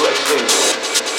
to extinction.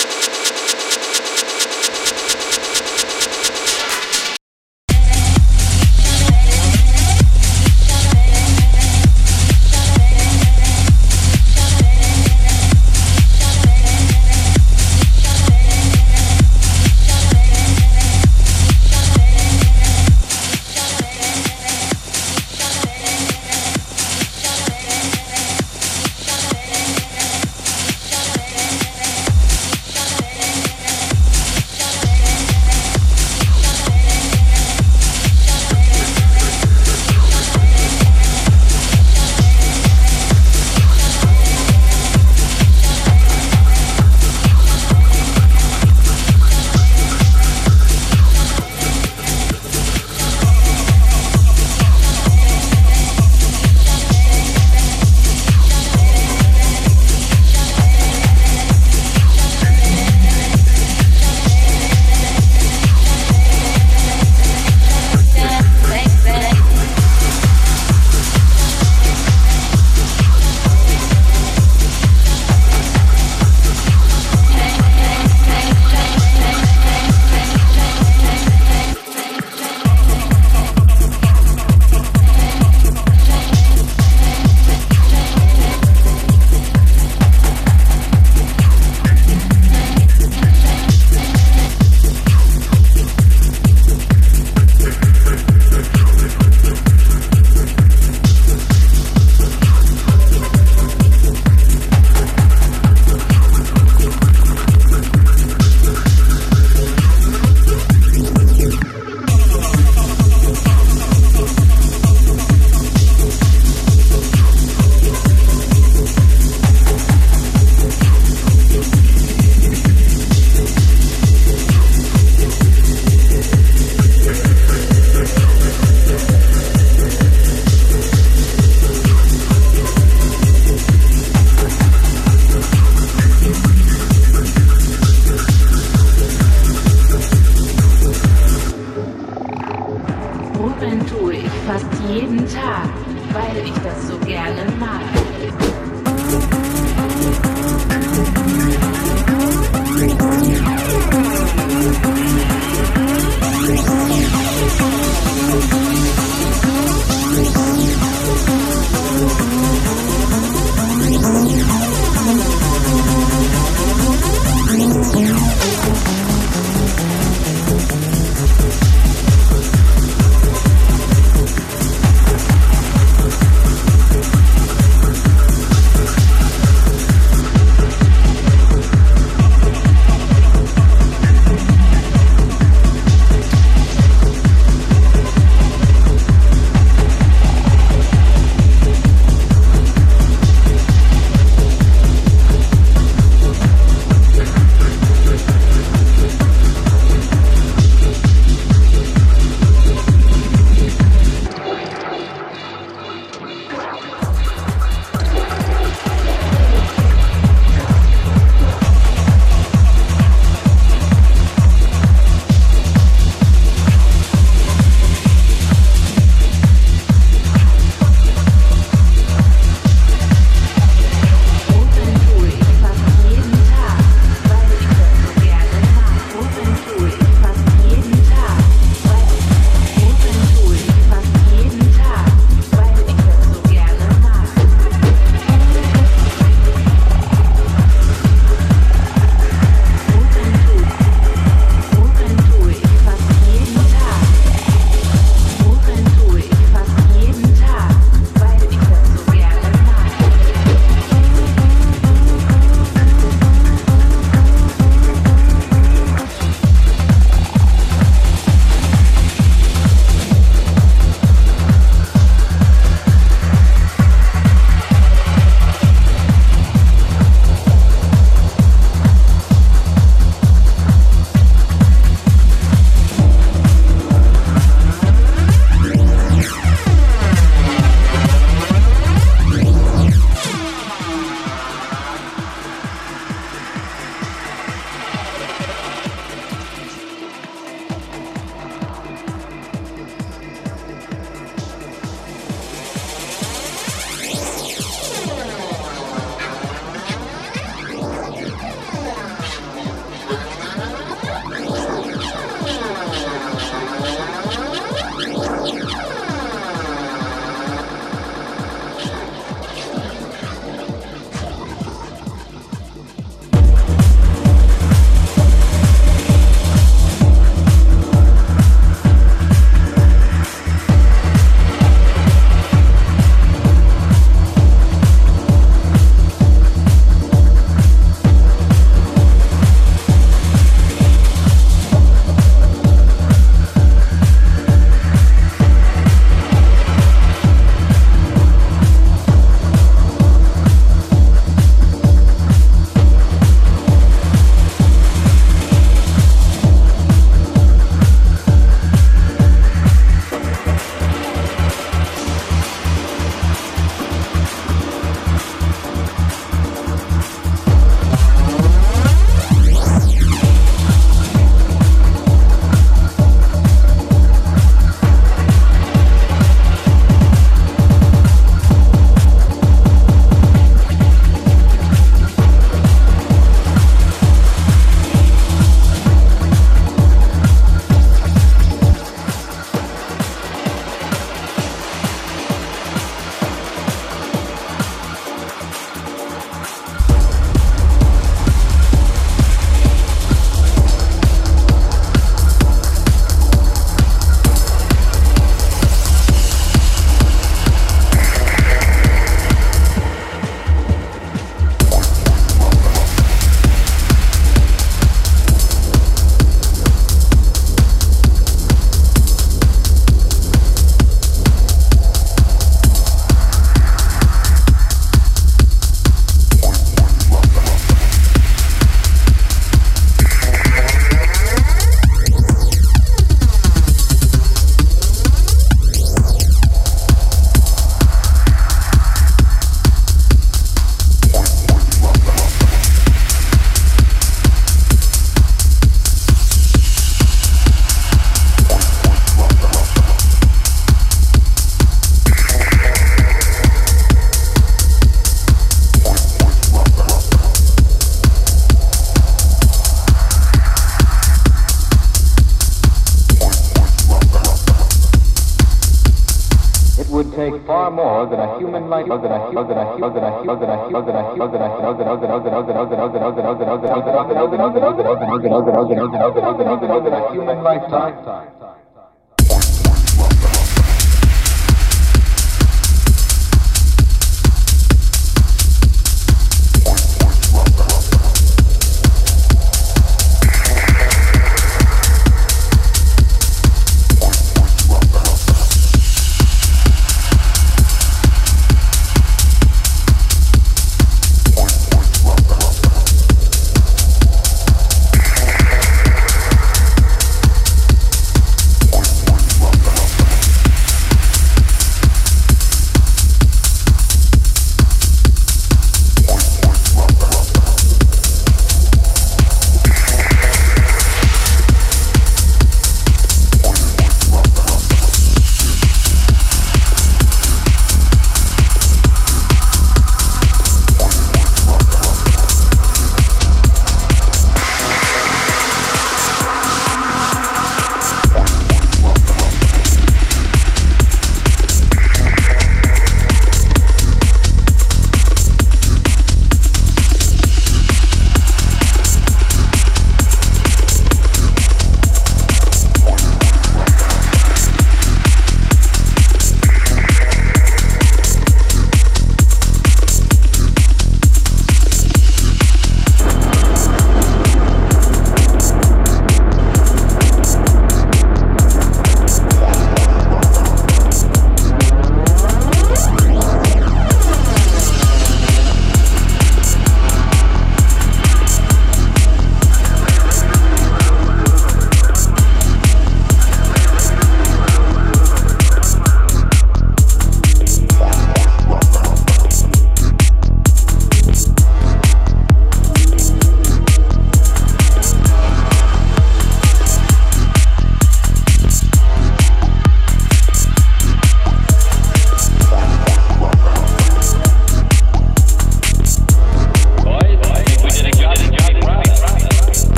Human lifetime.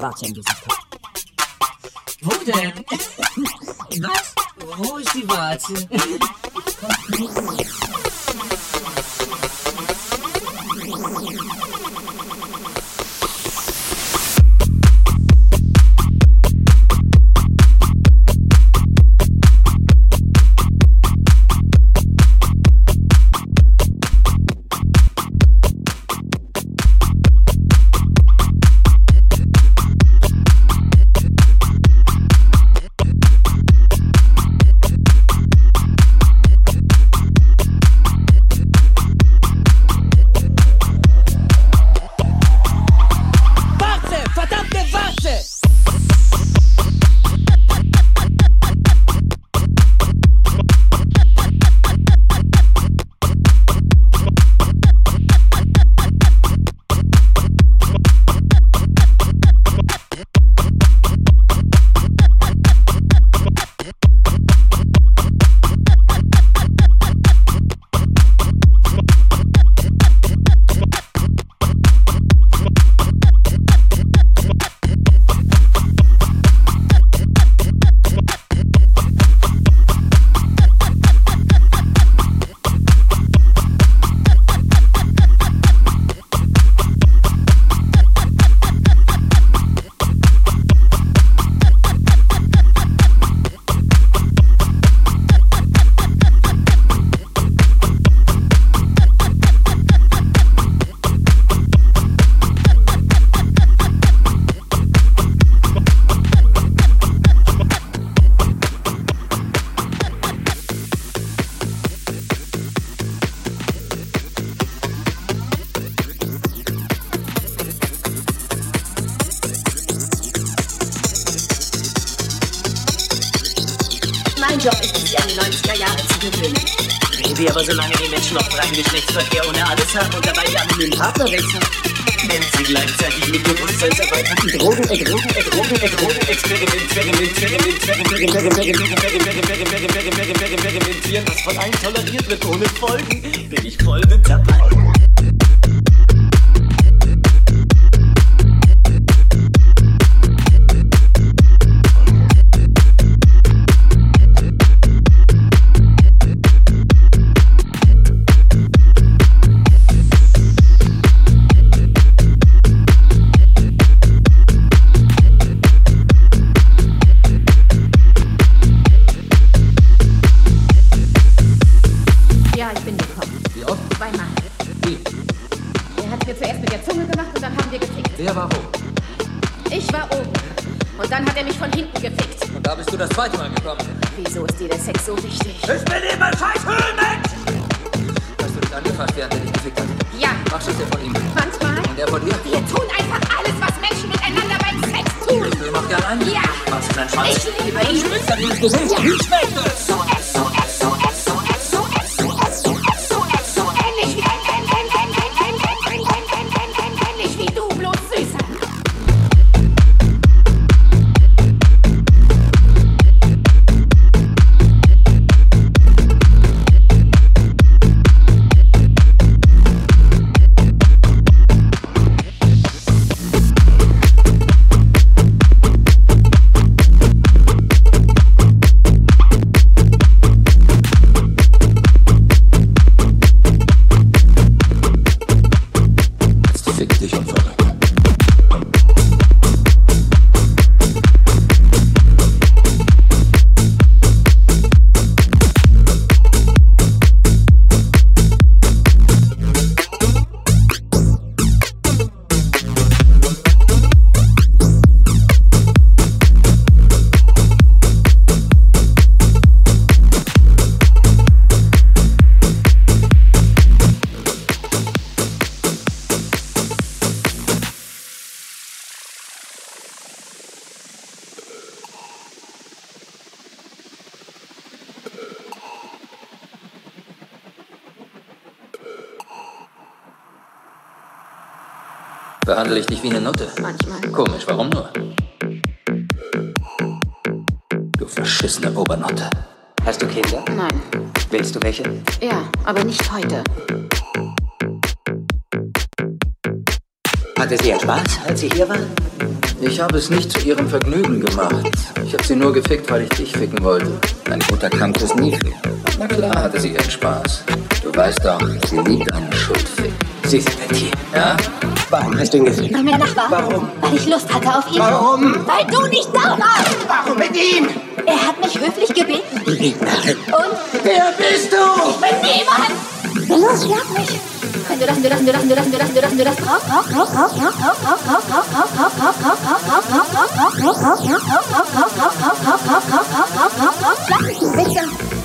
Bahkan. reglementieren, das von allen toleriert wird ohne Folgen. Irwan? Ich habe es nicht zu ihrem Vergnügen gemacht. Ich habe sie nur gefickt, weil ich dich ficken wollte. Ein guter Kampf ist nie ficken. Na klar hatte sie ihren Spaß. Du weißt doch, sie liebt einen Schuldfick. Sie ist ein Tier, ja? Warum hast du ihn gefickt? Nein, mein Nachbar. Warum? Weil ich Lust hatte auf ihn. Warum? Weil du nicht da warst. Warum mit ihm? Er hat mich höflich gebeten. Nein. Und? Wer bist du? Ich bin niemand. Los, lag mich. Bitte.